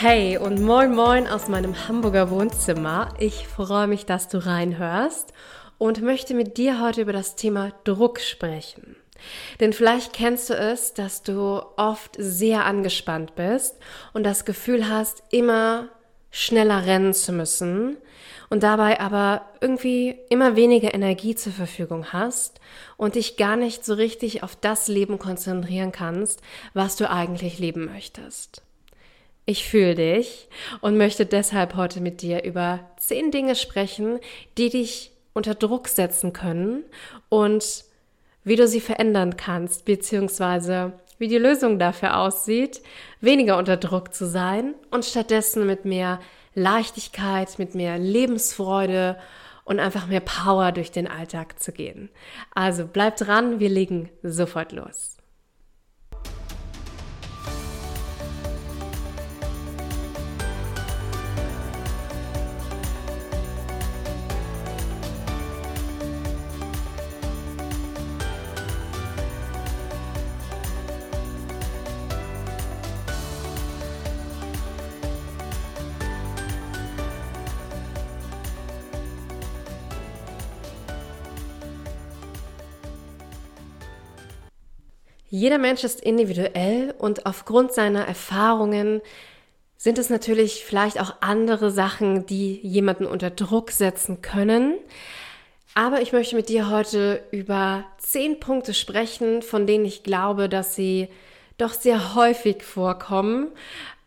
Hey und moin moin aus meinem Hamburger Wohnzimmer. Ich freue mich, dass du reinhörst und möchte mit dir heute über das Thema Druck sprechen. Denn vielleicht kennst du es, dass du oft sehr angespannt bist und das Gefühl hast, immer schneller rennen zu müssen und dabei aber irgendwie immer weniger Energie zur Verfügung hast und dich gar nicht so richtig auf das Leben konzentrieren kannst, was du eigentlich leben möchtest. Ich fühle dich und möchte deshalb heute mit dir über zehn Dinge sprechen, die dich unter Druck setzen können und wie du sie verändern kannst, beziehungsweise wie die Lösung dafür aussieht, weniger unter Druck zu sein und stattdessen mit mehr Leichtigkeit, mit mehr Lebensfreude und einfach mehr Power durch den Alltag zu gehen. Also bleib dran, wir legen sofort los. Jeder Mensch ist individuell und aufgrund seiner Erfahrungen sind es natürlich vielleicht auch andere Sachen, die jemanden unter Druck setzen können. Aber ich möchte mit dir heute über zehn Punkte sprechen, von denen ich glaube, dass sie doch sehr häufig vorkommen,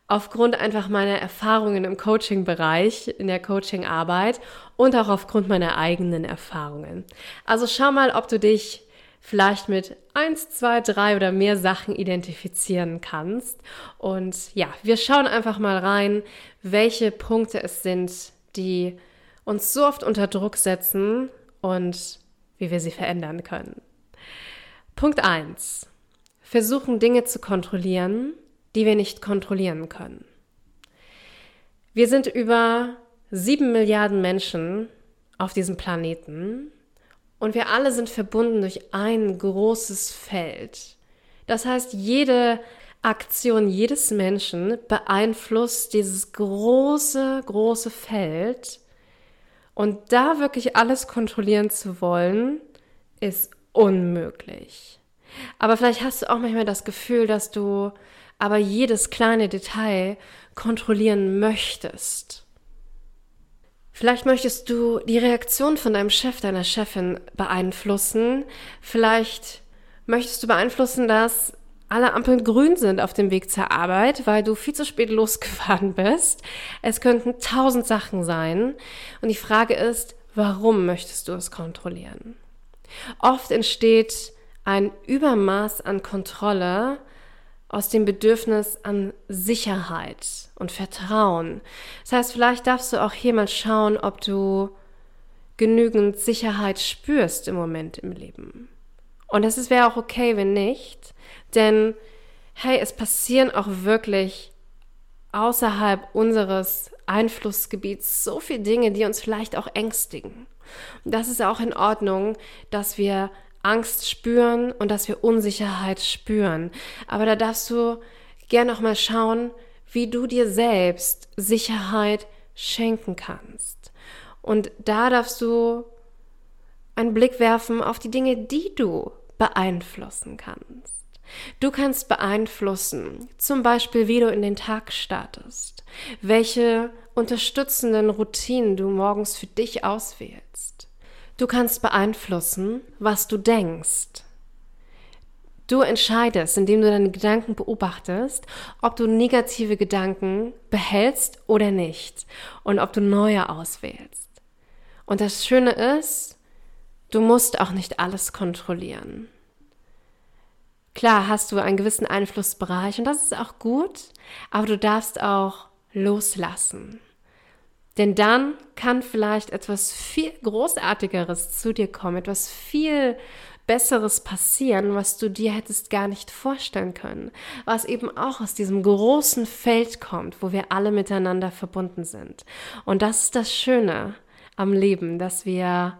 aufgrund einfach meiner Erfahrungen im Coaching-Bereich, in der Coaching-Arbeit und auch aufgrund meiner eigenen Erfahrungen. Also schau mal, ob du dich vielleicht mit eins, zwei, drei oder mehr Sachen identifizieren kannst. Und ja, wir schauen einfach mal rein, welche Punkte es sind, die uns so oft unter Druck setzen und wie wir sie verändern können. Punkt eins: Versuchen Dinge zu kontrollieren, die wir nicht kontrollieren können. Wir sind über sieben Milliarden Menschen auf diesem Planeten und wir alle sind verbunden durch ein großes Feld. Das heißt, jede Aktion jedes Menschen beeinflusst dieses große, große Feld. Und da wirklich alles kontrollieren zu wollen, ist unmöglich. Aber vielleicht hast du auch manchmal das Gefühl, dass du aber jedes kleine Detail kontrollieren möchtest. Vielleicht möchtest du die Reaktion von deinem Chef, deiner Chefin beeinflussen. Vielleicht möchtest du beeinflussen, dass alle Ampeln grün sind auf dem Weg zur Arbeit, weil du viel zu spät losgefahren bist. Es könnten tausend Sachen sein. Und die Frage ist, warum möchtest du es kontrollieren? Oft entsteht ein Übermaß an Kontrolle, aus dem Bedürfnis an Sicherheit und Vertrauen. Das heißt, vielleicht darfst du auch hier mal schauen, ob du genügend Sicherheit spürst im Moment im Leben. Und es wäre auch okay, wenn nicht, denn hey, es passieren auch wirklich außerhalb unseres Einflussgebiets so viele Dinge, die uns vielleicht auch ängstigen. Und das ist auch in Ordnung, dass wir Angst spüren und dass wir Unsicherheit spüren. Aber da darfst du gerne noch mal schauen, wie du dir selbst Sicherheit schenken kannst. Und da darfst du einen Blick werfen auf die Dinge, die du beeinflussen kannst. Du kannst beeinflussen, zum Beispiel, wie du in den Tag startest, welche unterstützenden Routinen du morgens für dich auswählst. Du kannst beeinflussen, was du denkst. Du entscheidest, indem du deine Gedanken beobachtest, ob du negative Gedanken behältst oder nicht und ob du neue auswählst. Und das Schöne ist, du musst auch nicht alles kontrollieren. Klar hast du einen gewissen Einflussbereich und das ist auch gut, aber du darfst auch loslassen. Denn dann kann vielleicht etwas viel Großartigeres zu dir kommen, etwas viel Besseres passieren, was du dir hättest gar nicht vorstellen können, was eben auch aus diesem großen Feld kommt, wo wir alle miteinander verbunden sind. Und das ist das Schöne am Leben, dass wir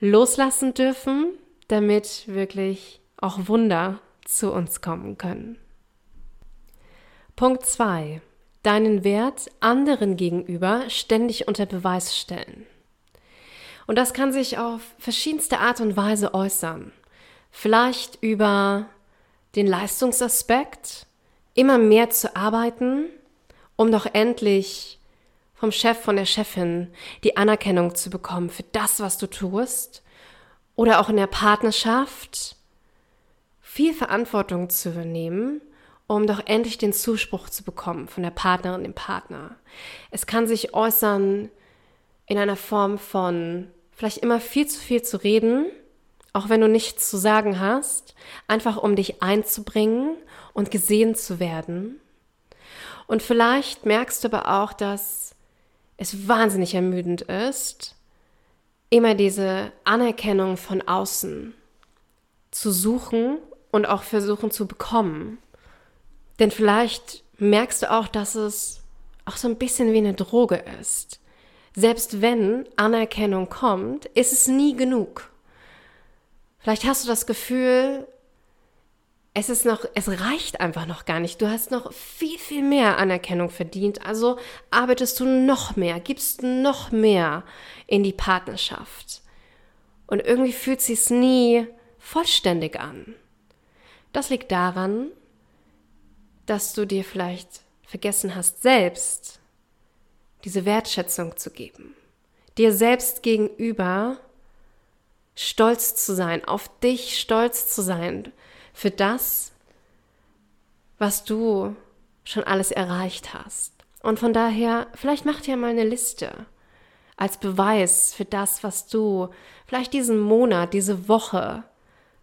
loslassen dürfen, damit wirklich auch Wunder zu uns kommen können. Punkt 2. deinen Wert anderen gegenüber ständig unter Beweis stellen. Und das kann sich auf verschiedenste Art und Weise äußern. Vielleicht über den Leistungsaspekt, immer mehr zu arbeiten, um doch endlich vom Chef, von der Chefin die Anerkennung zu bekommen für das, was du tust. Oder auch in der Partnerschaft viel Verantwortung zu übernehmen, um doch endlich den Zuspruch zu bekommen von der Partnerin, dem Partner. Es kann sich äußern in einer Form von vielleicht immer viel zu viel zu reden, auch wenn du nichts zu sagen hast, einfach um dich einzubringen und gesehen zu werden. Und vielleicht merkst du aber auch, dass es wahnsinnig ermüdend ist, immer diese Anerkennung von außen zu suchen und auch versuchen zu bekommen. Denn vielleicht merkst du auch, dass es auch so ein bisschen wie eine Droge ist. Selbst wenn Anerkennung kommt, ist es nie genug. Vielleicht hast du das Gefühl, es ist noch, es reicht einfach noch gar nicht. Du hast noch viel, viel mehr Anerkennung verdient. Also arbeitest du noch mehr, gibst noch mehr in die Partnerschaft. Und irgendwie fühlt sich es nie vollständig an. Das liegt daran, dass du dir vielleicht vergessen hast, selbst diese Wertschätzung zu geben. Dir selbst gegenüber stolz zu sein, auf dich stolz zu sein für das, was du schon alles erreicht hast. Und von daher, vielleicht mach dir mal eine Liste als Beweis für das, was du vielleicht diesen Monat, diese Woche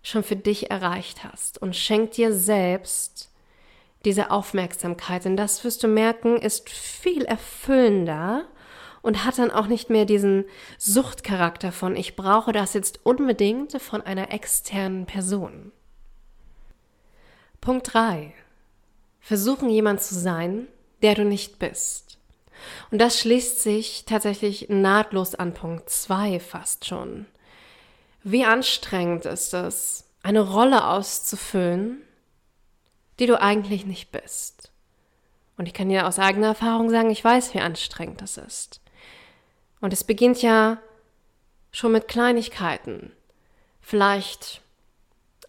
schon für dich erreicht hast und schenk dir selbst diese Aufmerksamkeit. Denn das wirst du merken, ist viel erfüllender und hat dann auch nicht mehr diesen Suchtcharakter von ich brauche das jetzt unbedingt von einer externen Person. Punkt 3. Versuchen jemand zu sein, der du nicht bist. Und das schließt sich tatsächlich nahtlos an Punkt 2 fast schon. Wie anstrengend ist es, eine Rolle auszufüllen, die du eigentlich nicht bist. Und ich kann dir aus eigener Erfahrung sagen, ich weiß, wie anstrengend das ist. Und es beginnt ja schon mit Kleinigkeiten. Vielleicht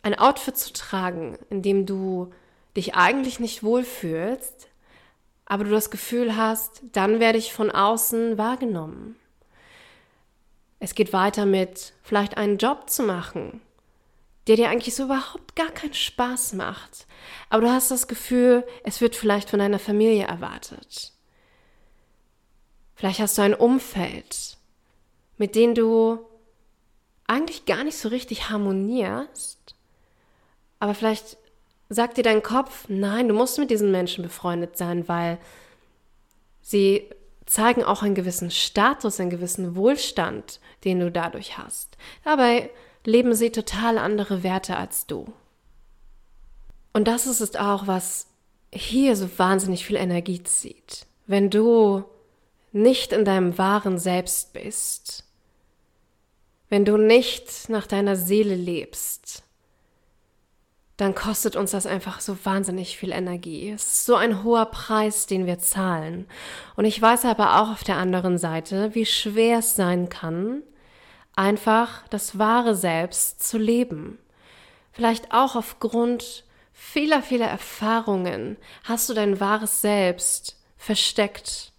ein Outfit zu tragen, in dem du dich eigentlich nicht wohlfühlst, aber du das Gefühl hast, dann werde ich von außen wahrgenommen. Es geht weiter mit vielleicht einen Job zu machen, der dir eigentlich so überhaupt gar keinen Spaß macht. Aber du hast das Gefühl, es wird vielleicht von deiner Familie erwartet. Vielleicht hast du ein Umfeld, mit dem du eigentlich gar nicht so richtig harmonierst. Aber vielleicht sagt dir dein Kopf, nein, du musst mit diesen Menschen befreundet sein, weil sie zeigen auch einen gewissen Status, einen gewissen Wohlstand, den du dadurch hast. Dabei leben sie total andere Werte als du. Und das ist es auch, was hier so wahnsinnig viel Energie zieht. Wenn du nicht in deinem wahren Selbst bist, wenn du nicht nach deiner Seele lebst, dann kostet uns das einfach so wahnsinnig viel Energie. Es ist so ein hoher Preis, den wir zahlen. Und ich weiß aber auch auf der anderen Seite, wie schwer es sein kann, einfach das wahre Selbst zu leben. Vielleicht auch aufgrund vieler, vieler Erfahrungen hast du dein wahres Selbst versteckt.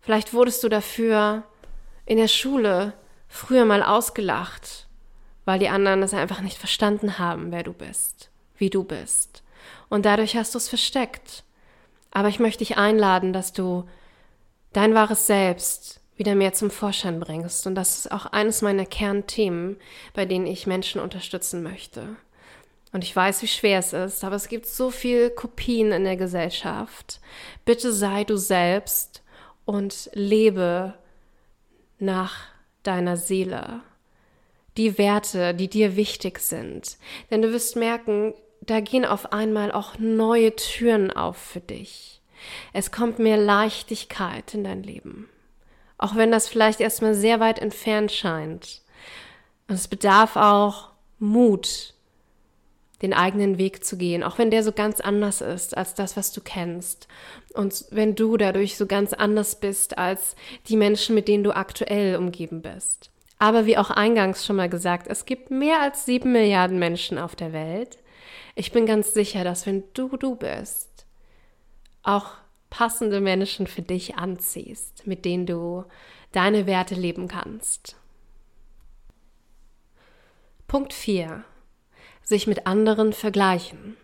Vielleicht wurdest du dafür in der Schule früher mal ausgelacht, weil die anderen es einfach nicht verstanden haben, wer du bist, wie du bist. Und dadurch hast du es versteckt. Aber ich möchte dich einladen, dass du dein wahres Selbst wieder mehr zum Vorschein bringst. Und das ist auch eines meiner Kernthemen, bei denen ich Menschen unterstützen möchte. Und ich weiß, wie schwer es ist, aber es gibt so viel Kopien in der Gesellschaft. Bitte sei du selbst und lebe nach deiner Seele. Die Werte, die dir wichtig sind. Denn du wirst merken, da gehen auf einmal auch neue Türen auf für dich. Es kommt mehr Leichtigkeit in dein Leben auch wenn das vielleicht erstmal sehr weit entfernt scheint. Und es bedarf auch Mut, den eigenen Weg zu gehen, auch wenn der so ganz anders ist als das, was du kennst. Und wenn du dadurch so ganz anders bist als die Menschen, mit denen du aktuell umgeben bist. Aber wie auch eingangs schon mal gesagt, es gibt mehr als sieben Milliarden Menschen auf der Welt. Ich bin ganz sicher, dass wenn du du bist, auch passende Menschen für dich anziehst, mit denen du deine Werte leben kannst. Punkt 4. Sich mit anderen vergleichen.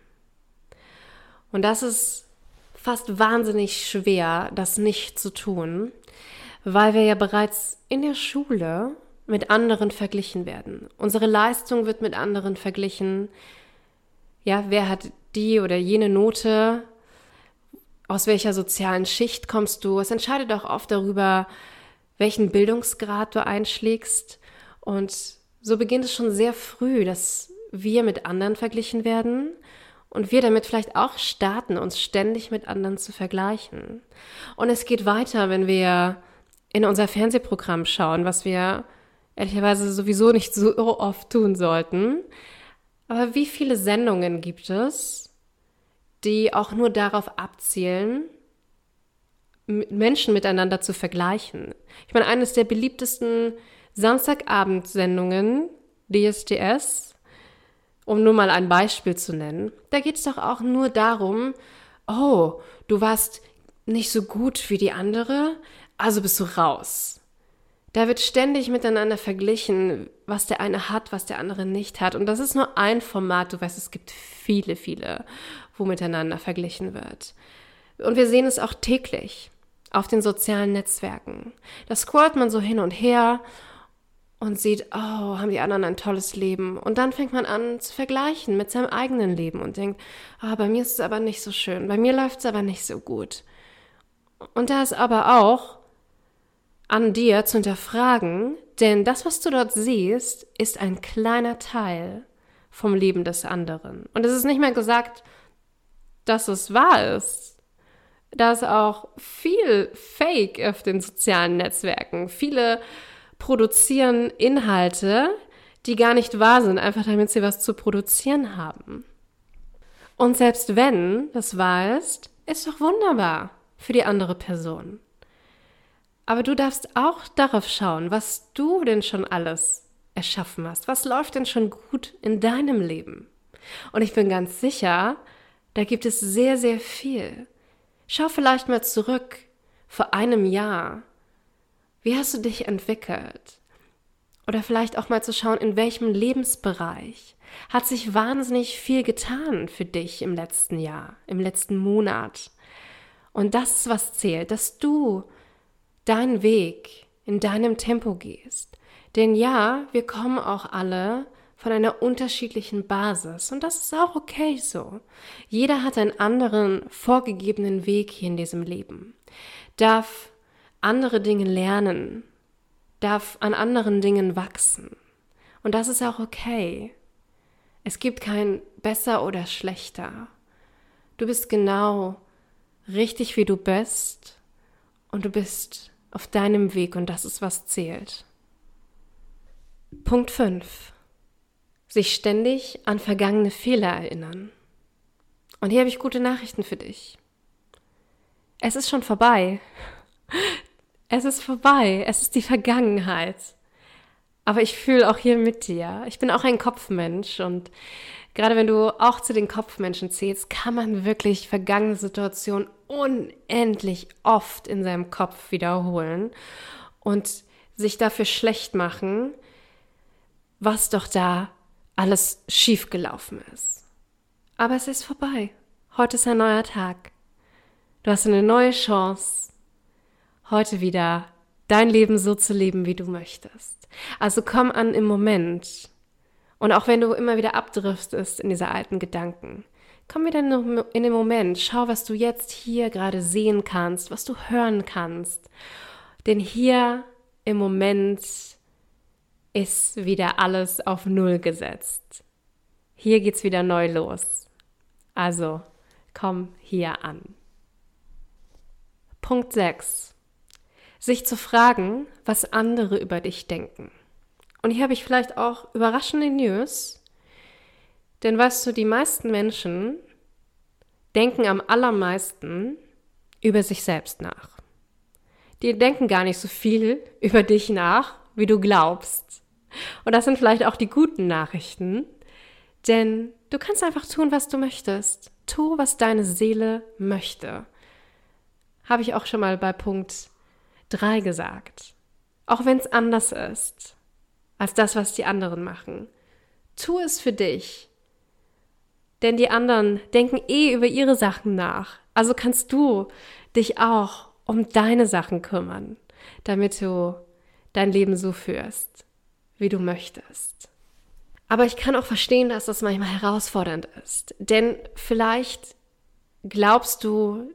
Und das ist fast wahnsinnig schwer, das nicht zu tun, weil wir ja bereits in der Schule mit anderen verglichen werden. Unsere Leistung wird mit anderen verglichen. Ja, wer hat die oder jene Note? Aus welcher sozialen Schicht kommst du? Es entscheidet auch oft darüber, welchen Bildungsgrad du einschlägst. Und so beginnt es schon sehr früh, dass wir mit anderen verglichen werden und wir damit vielleicht auch starten, uns ständig mit anderen zu vergleichen. Und es geht weiter, wenn wir in unser Fernsehprogramm schauen, was wir ehrlicherweise sowieso nicht so oft tun sollten. Aber wie viele Sendungen gibt es, die auch nur darauf abzielen, Menschen miteinander zu vergleichen? Ich meine, eines der beliebtesten Samstagabendsendungen, DSDS, um nur mal ein Beispiel zu nennen, da geht es doch auch nur darum, oh, du warst nicht so gut wie die andere, also bist du raus. Da wird ständig miteinander verglichen, was der eine hat, was der andere nicht hat. Und das ist nur ein Format. Du weißt, es gibt viele, viele, wo miteinander verglichen wird. Und wir sehen es auch täglich auf den sozialen Netzwerken. Da scrollt man so hin und her und sieht, oh, haben die anderen ein tolles Leben. Und dann fängt man an zu vergleichen mit seinem eigenen Leben und denkt, oh, bei mir ist es aber nicht so schön, bei mir läuft es aber nicht so gut. Und da ist aber auch an dir zu hinterfragen, denn das, was du dort siehst, ist ein kleiner Teil vom Leben des anderen. Und es ist nicht mehr gesagt, dass es wahr ist. Da ist auch viel Fake auf den sozialen Netzwerken. Viele produzieren Inhalte, die gar nicht wahr sind, einfach damit sie was zu produzieren haben. Und selbst wenn das wahr ist, ist doch wunderbar für die andere Person. Aber du darfst auch darauf schauen, was du denn schon alles erschaffen hast. Was läuft denn schon gut in deinem Leben? Und ich bin ganz sicher, da gibt es sehr, sehr viel. Schau vielleicht mal zurück vor einem Jahr. Wie hast du dich entwickelt? Oder vielleicht auch mal zu schauen, in welchem Lebensbereich hat sich wahnsinnig viel getan für dich im letzten Jahr, im letzten Monat. Und das ist, was zählt, dass du deinen Weg in deinem Tempo gehst. Denn ja, wir kommen auch alle von einer unterschiedlichen Basis und das ist auch okay so. Jeder hat einen anderen vorgegebenen Weg hier in diesem Leben, darf andere Dinge lernen, darf an anderen Dingen wachsen und das ist auch okay. Es gibt kein besser oder schlechter. Du bist genau richtig, wie du bist und du bist auf deinem Weg und das ist, was zählt. Punkt 5. Sich ständig an vergangene Fehler erinnern. Und hier habe ich gute Nachrichten für dich. Es ist schon vorbei. Es ist vorbei. Es ist die Vergangenheit. Aber ich fühle auch hier mit dir. Ich bin auch ein Kopfmensch und gerade wenn du auch zu den Kopfmenschen zählst, kann man wirklich vergangene Situationen unendlich oft in seinem Kopf wiederholen und sich dafür schlecht machen, was doch da alles schiefgelaufen ist. Aber es ist vorbei. Heute ist ein neuer Tag. Du hast eine neue Chance, heute wieder dein Leben so zu leben, wie du möchtest. Also komm an im Moment. Und auch wenn du immer wieder abdriftest in diese alten Gedanken, Komm wieder in den Moment, schau, was du jetzt hier gerade sehen kannst, was du hören kannst. Denn hier im Moment ist wieder alles auf Null gesetzt. Hier geht's wieder neu los. Also, komm hier an. Punkt 6. Sich zu fragen, was andere über dich denken. Und hier habe ich vielleicht auch überraschende News. Denn weißt du, die meisten Menschen denken am allermeisten über sich selbst nach. Die denken gar nicht so viel über dich nach, wie du glaubst. Und das sind vielleicht auch die guten Nachrichten, denn du kannst einfach tun, was du möchtest. Tu, was deine Seele möchte. Habe ich auch schon mal bei Punkt 3 gesagt. Auch wenn es anders ist als das, was die anderen machen. Tu es für dich. Denn die anderen denken eh über ihre Sachen nach. Also kannst du dich auch um deine Sachen kümmern, damit du dein Leben so führst, wie du möchtest. Aber ich kann auch verstehen, dass das manchmal herausfordernd ist. Denn vielleicht glaubst du,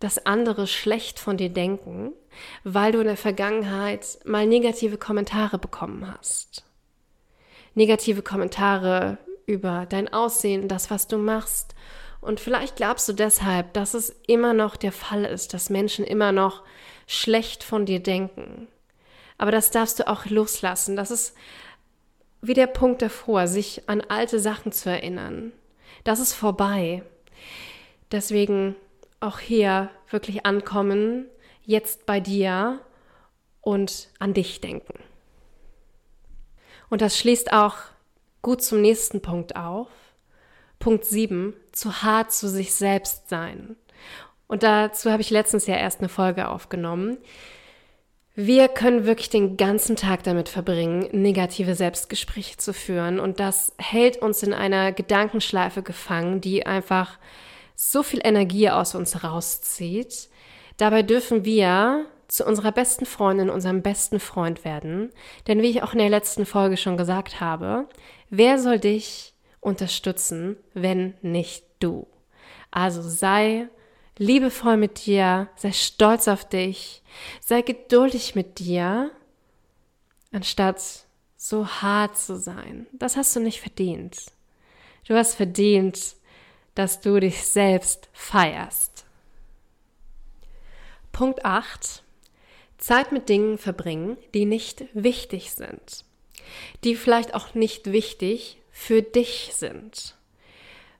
dass andere schlecht von dir denken, weil du in der Vergangenheit mal negative Kommentare bekommen hast. Negative Kommentare über dein Aussehen, das, was du machst. Und vielleicht glaubst du deshalb, dass es immer noch der Fall ist, dass Menschen immer noch schlecht von dir denken. Aber das darfst du auch loslassen. Das ist wie der Punkt davor, sich an alte Sachen zu erinnern. Das ist vorbei. Deswegen auch hier wirklich ankommen, jetzt bei dir und an dich denken. Und das schließt auch gut zum nächsten Punkt auf. Punkt 7, zu hart zu sich selbst sein. Und dazu habe ich letztens ja erst eine Folge aufgenommen. Wir können wirklich den ganzen Tag damit verbringen, negative Selbstgespräche zu führen. Und das hält uns in einer Gedankenschleife gefangen, die einfach so viel Energie aus uns rauszieht. Dabei dürfen wir zu unserer besten Freundin, unserem besten Freund werden. Denn wie ich auch in der letzten Folge schon gesagt habe, wer soll dich unterstützen, wenn nicht du? Also sei liebevoll mit dir, sei stolz auf dich, sei geduldig mit dir, anstatt so hart zu sein. Das hast du nicht verdient. Du hast verdient, dass du dich selbst feierst. Punkt 8. Zeit mit Dingen verbringen, die nicht wichtig sind. Die vielleicht auch nicht wichtig für dich sind.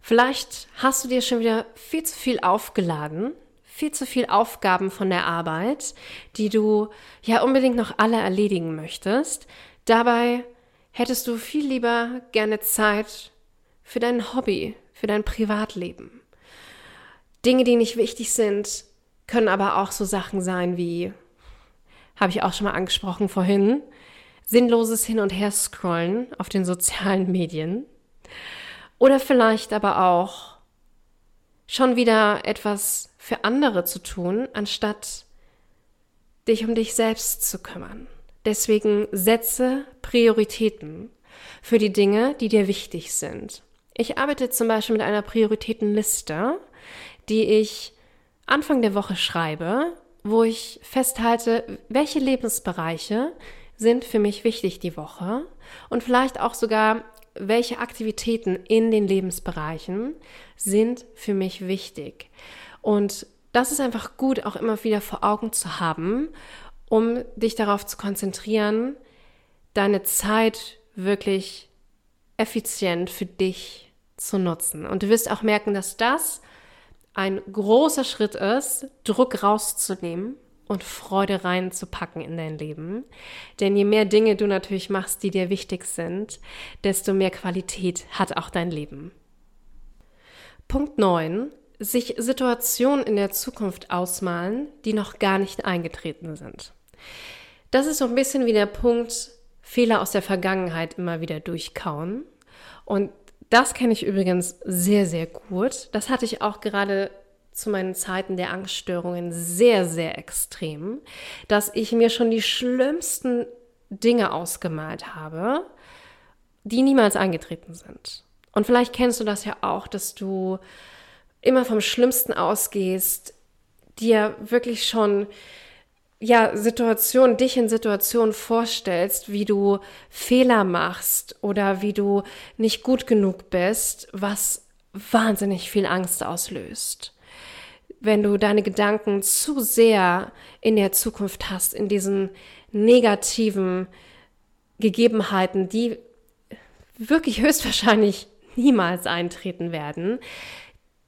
Vielleicht hast du dir schon wieder viel zu viel aufgeladen, viel zu viel Aufgaben von der Arbeit, die du ja unbedingt noch alle erledigen möchtest. Dabei hättest du viel lieber gerne Zeit für dein Hobby, für dein Privatleben. Dinge, die nicht wichtig sind, können aber auch so Sachen sein wie, habe ich auch schon mal angesprochen vorhin, sinnloses Hin- und Her-Scrollen auf den sozialen Medien. Oder vielleicht aber auch schon wieder etwas für andere zu tun, anstatt dich um dich selbst zu kümmern. Deswegen setze Prioritäten für die Dinge, die dir wichtig sind. Ich arbeite zum Beispiel mit einer Prioritätenliste, die ich Anfang der Woche schreibe, wo ich festhalte, welche Lebensbereiche sind für mich wichtig die Woche und vielleicht auch sogar, welche Aktivitäten in den Lebensbereichen sind für mich wichtig. Und das ist einfach gut, auch immer wieder vor Augen zu haben, um dich darauf zu konzentrieren, deine Zeit wirklich effizient für dich zu nutzen. Und du wirst auch merken, dass das ein großer Schritt ist, Druck rauszunehmen und Freude reinzupacken in dein Leben. Denn je mehr Dinge du natürlich machst, die dir wichtig sind, desto mehr Qualität hat auch dein Leben. Punkt 9. Sich Situationen in der Zukunft ausmalen, die noch gar nicht eingetreten sind. Das ist so ein bisschen wie der Punkt, Fehler aus der Vergangenheit immer wieder durchkauen. Und das kenne ich übrigens sehr, sehr gut. Das hatte ich auch gerade zu meinen Zeiten der Angststörungen sehr, sehr extrem, dass ich mir schon die schlimmsten Dinge ausgemalt habe, die niemals eingetreten sind. Und vielleicht kennst du das ja auch, dass du immer vom Schlimmsten ausgehst, dir wirklich schon ja, Situationen, dich in Situationen vorstellst, wie du Fehler machst oder wie du nicht gut genug bist, was wahnsinnig viel Angst auslöst. Wenn du deine Gedanken zu sehr in der Zukunft hast, in diesen negativen Gegebenheiten, die wirklich höchstwahrscheinlich niemals eintreten werden,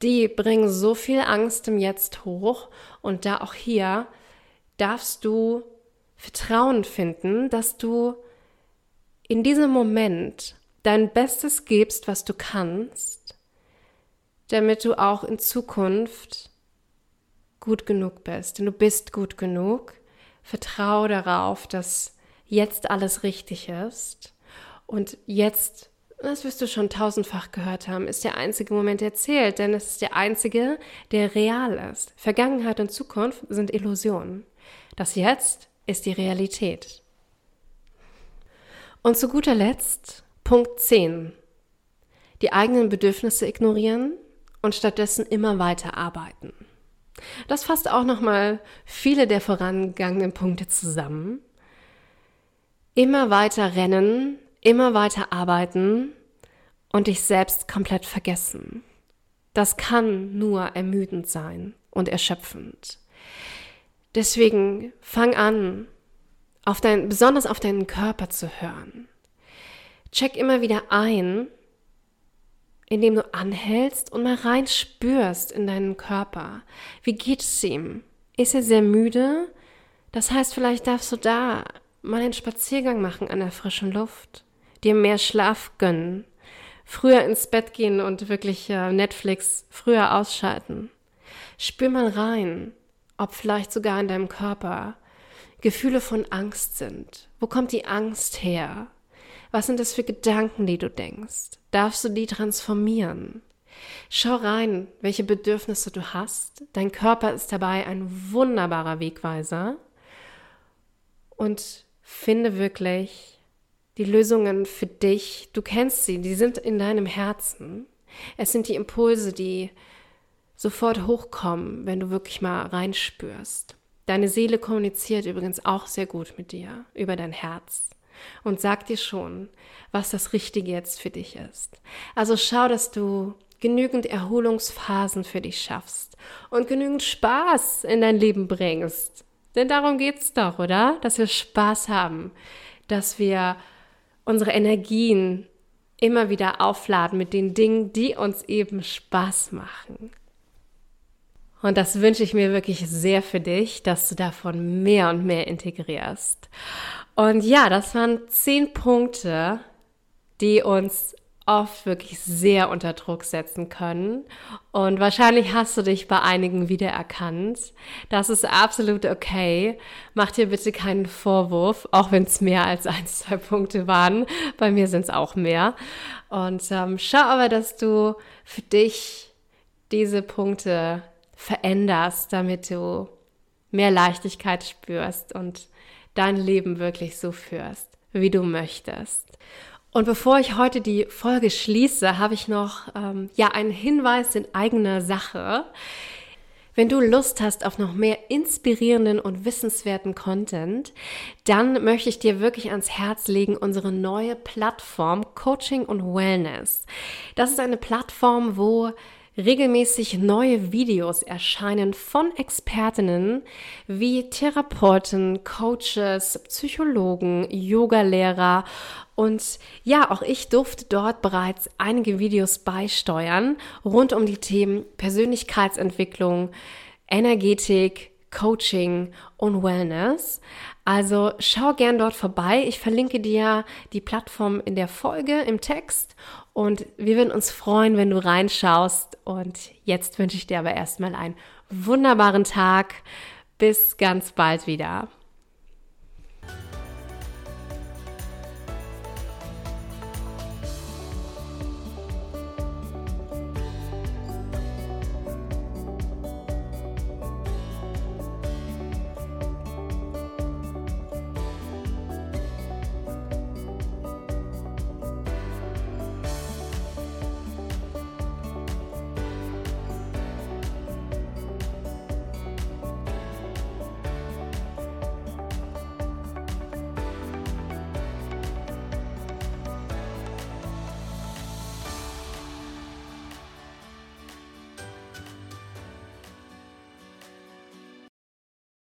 die bringen so viel Angst im Jetzt hoch. Und da auch hier darfst du Vertrauen finden, dass du in diesem Moment dein Bestes gibst, was du kannst, damit du auch in Zukunft gut genug bist. Denn du bist gut genug. Vertraue darauf, dass jetzt alles richtig ist und jetzt das wirst du schon tausendfach gehört haben, ist der einzige Moment, der zählt, denn es ist der einzige, der real ist. Vergangenheit und Zukunft sind Illusionen. Das Jetzt ist die Realität. Und zu guter Letzt Punkt 10. Die eigenen Bedürfnisse ignorieren und stattdessen immer weiter arbeiten. Das fasst auch nochmal viele der vorangegangenen Punkte zusammen. Immer weiter rennen, immer weiter arbeiten und dich selbst komplett vergessen. Das kann nur ermüdend sein und erschöpfend. Deswegen fang an, auf dein, besonders auf deinen Körper zu hören. Check immer wieder ein, indem du anhältst und mal rein spürst in deinen Körper. Wie geht es ihm? Ist er sehr müde? Das heißt, vielleicht darfst du da mal einen Spaziergang machen an der frischen Luft dir mehr Schlaf gönnen, früher ins Bett gehen und wirklich äh, Netflix früher ausschalten. Spür mal rein, ob vielleicht sogar in deinem Körper Gefühle von Angst sind. Wo kommt die Angst her? Was sind das für Gedanken, die du denkst? Darfst du die transformieren? Schau rein, welche Bedürfnisse du hast. Dein Körper ist dabei ein wunderbarer Wegweiser. Und finde wirklich die Lösungen für dich. Du kennst sie, die sind in deinem Herzen. Es sind die Impulse, die sofort hochkommen, wenn du wirklich mal reinspürst. Deine Seele kommuniziert übrigens auch sehr gut mit dir über dein Herz und sagt dir schon, was das Richtige jetzt für dich ist. Also schau, dass du genügend Erholungsphasen für dich schaffst und genügend Spaß in dein Leben bringst. Denn darum geht's doch, oder? Dass wir Spaß haben, dass wir unsere Energien immer wieder aufladen mit den Dingen, die uns eben Spaß machen. Und das wünsche ich mir wirklich sehr für dich, dass du davon mehr und mehr integrierst. Und ja, das waren zehn Punkte, die uns oft wirklich sehr unter Druck setzen können. Und wahrscheinlich hast du dich bei einigen wiedererkannt. Das ist absolut okay. Mach dir bitte keinen Vorwurf, auch wenn es mehr als ein, zwei Punkte waren. Bei mir sind es auch mehr. Und ähm, schau aber, dass du für dich diese Punkte veränderst, damit du mehr Leichtigkeit spürst und dein Leben wirklich so führst, wie du möchtest. Und bevor ich heute die Folge schließe, habe ich noch ähm, ja einen Hinweis in eigener Sache. Wenn du Lust hast auf noch mehr inspirierenden und wissenswerten Content, dann möchte ich dir wirklich ans Herz legen unsere neue Plattform Coaching und Wellness. Das ist eine Plattform, wo regelmäßig neue Videos erscheinen von Expertinnen wie Therapeuten, Coaches, Psychologen, Yogalehrer. Und ja, auch ich durfte dort bereits einige Videos beisteuern rund um die Themen Persönlichkeitsentwicklung, Energetik, Coaching und Wellness. Also schau gern dort vorbei. Ich verlinke dir die Plattform in der Folge im Text und wir würden uns freuen, wenn du reinschaust. Und jetzt wünsche ich dir aber erstmal einen wunderbaren Tag. Bis ganz bald wieder.